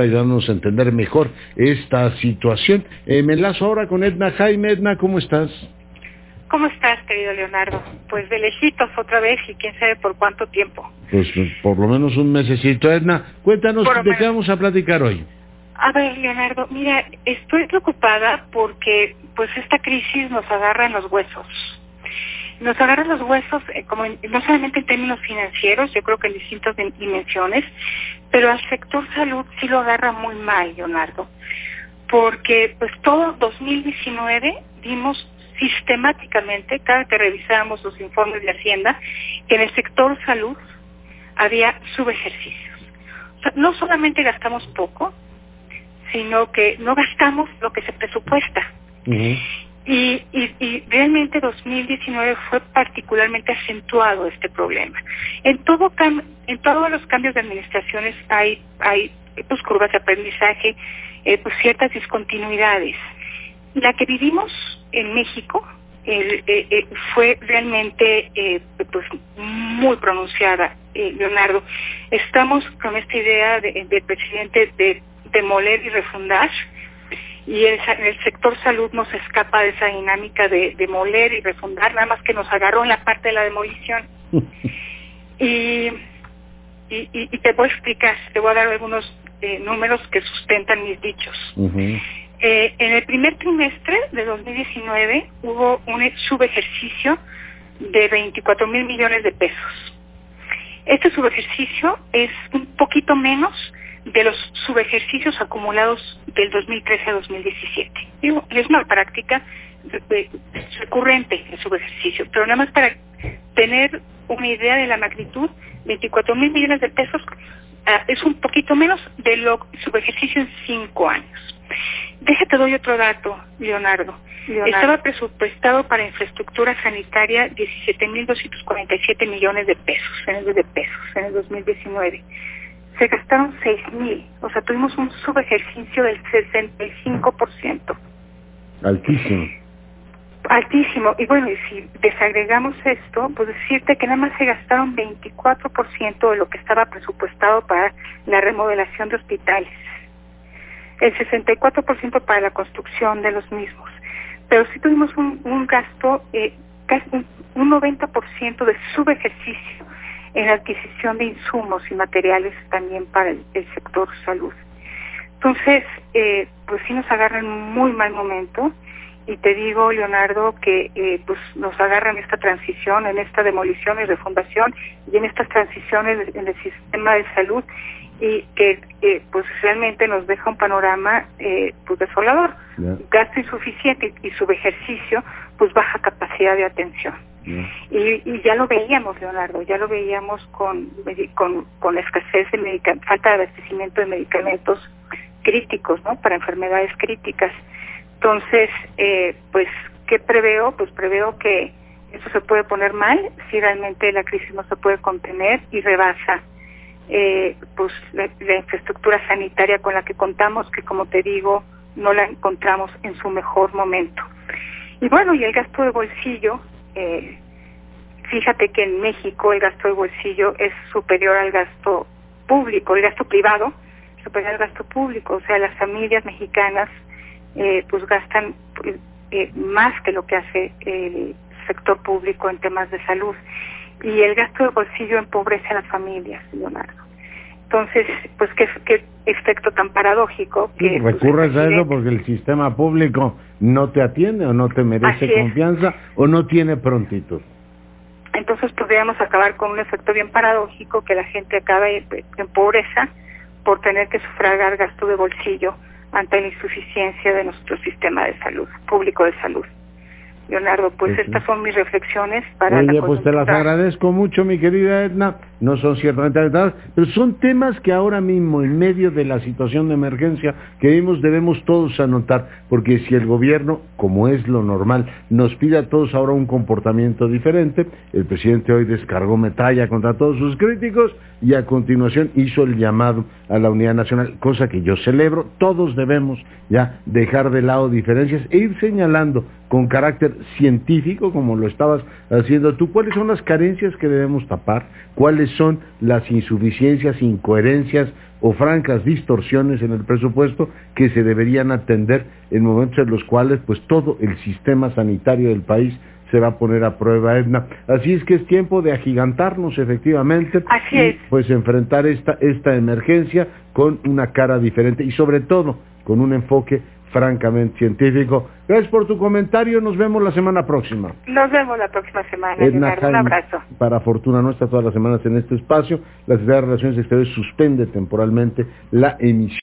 ayudándonos a entender mejor esta situación. Eh, me enlazo ahora con Edna Jaime. Edna, ¿cómo estás? ¿Cómo estás, querido Leonardo? Pues de lejitos otra vez y quién sabe por cuánto tiempo. Pues por lo menos un mesecito. Edna, cuéntanos de qué vamos a platicar hoy. A ver, Leonardo, mira, estoy preocupada porque pues esta crisis nos agarra en los huesos. Nos agarra los huesos eh, como no solamente en términos financieros, yo creo que en distintas dimensiones, pero al sector salud sí lo agarra muy mal, Leonardo, porque pues todo 2019 vimos sistemáticamente, cada que revisábamos los informes de Hacienda, que en el sector salud había subejercicios. O sea, no solamente gastamos poco, sino que no gastamos lo que se presupuesta. Y, y, realmente 2019 fue particularmente acentuado este problema. En todo en todos los cambios de administraciones hay hay pues, curvas de aprendizaje, eh, pues ciertas discontinuidades. La que vivimos en México eh, eh, fue realmente pues muy pronunciada, Leonardo. Estamos con esta idea del presidente de demoler y refundar y el, el, sector salud nos escapa de esa dinámica de demoler y refundar, nada más que nos agarró en la parte de la demolición. y, y, te voy a explicar, te voy a dar algunos eh, números que sustentan mis dichos. eh, en el primer trimestre de 2019 hubo un subejercicio de 24 mil millones de pesos. Este subejercicio es un poquito menos de los subejercicios acumulados del 2013 a 2017. Digo, es una práctica recurrente el subejercicio, pero nada más para tener una idea de la magnitud, 24 mil millones de pesos ah, es un poquito menos de lo subejercicio en cinco años. Déjate doy otro dato, Leonardo. Leonardo. Estaba presupuestado para infraestructura sanitaria 17.247 millones de pesos, en el, de pesos, en el 2019 se gastaron seis mil, o sea, tuvimos un subejercicio del 65%. Altísimo. Altísimo. Y bueno, y si desagregamos esto, pues decirte que nada más se gastaron 24% de lo que estaba presupuestado para la remodelación de hospitales. El 64% para la construcción de los mismos. Pero sí tuvimos un, un gasto, eh, casi un, un 90% de subejercicio en la adquisición de insumos y materiales también para el, sector salud. Entonces, eh, pues sí nos agarra en muy mal momento y te digo, Leonardo, que eh, pues nos agarra en esta transición, en esta demolición y refundación y en estas transiciones en el sistema de salud y que eh, pues realmente nos deja un panorama eh, pues desolador. Gasto insuficiente y, y subejercicio, pues baja de atención. Y, ya lo veíamos, Leonardo, ya lo veíamos con, con, con escasez de medicamentos, falta de abastecimiento de medicamentos críticos, ¿no? Para enfermedades críticas. Entonces, eh, pues, ¿qué preveo? Pues preveo que eso se puede poner mal si realmente la crisis no se puede contener y rebasa eh, pues la, la, infraestructura sanitaria con la que contamos, que como te digo, no la encontramos en su mejor momento. Y bueno, y el gasto de bolsillo, eh, fíjate que en México el gasto de bolsillo es superior al gasto público, el gasto privado superior al gasto público, o sea, las familias mexicanas eh, pues gastan eh, más que lo que hace el sector público en temas de salud y el gasto de bolsillo empobrece a las familias, Leonardo. Entonces, pues qué, qué efecto tan paradójico que pues, recurres a eso porque el sistema público no te atiende o no te merece confianza o no tiene prontitud. Entonces podríamos acabar con un efecto bien paradójico que la gente acabe en pobreza por tener que sufragar gasto de bolsillo ante la insuficiencia de nuestro sistema de salud, público de salud. Leonardo, pues estas son mis reflexiones para Oye, pues te las agradezco mucho, mi querida Edna. No son ciertamente alentadas, pero son temas que ahora mismo, en medio de la situación de emergencia que vimos, debemos todos anotar, porque si el gobierno, como es lo normal, nos pide a todos ahora un comportamiento diferente, el presidente hoy descargó metalla contra todos sus críticos y a continuación hizo el llamado a la unidad nacional, cosa que yo celebro, todos debemos ya dejar de lado diferencias e ir señalando con carácter científico, como lo estabas haciendo tú, cuáles son las carencias que debemos tapar, cuáles son las insuficiencias, incoherencias o francas distorsiones en el presupuesto que se deberían atender en momentos en los cuales pues todo el sistema sanitario del país se va a poner a prueba, Edna. Así es que es tiempo de agigantarnos efectivamente Así y es. pues enfrentar esta, esta emergencia con una cara diferente y sobre todo con un enfoque francamente científico. Gracias por tu comentario, nos vemos la semana próxima. Nos vemos la próxima semana, Edna. Un abrazo. Para fortuna nuestra, todas las semanas en este espacio, la Secretaría de Relaciones Exteriores suspende temporalmente la emisión.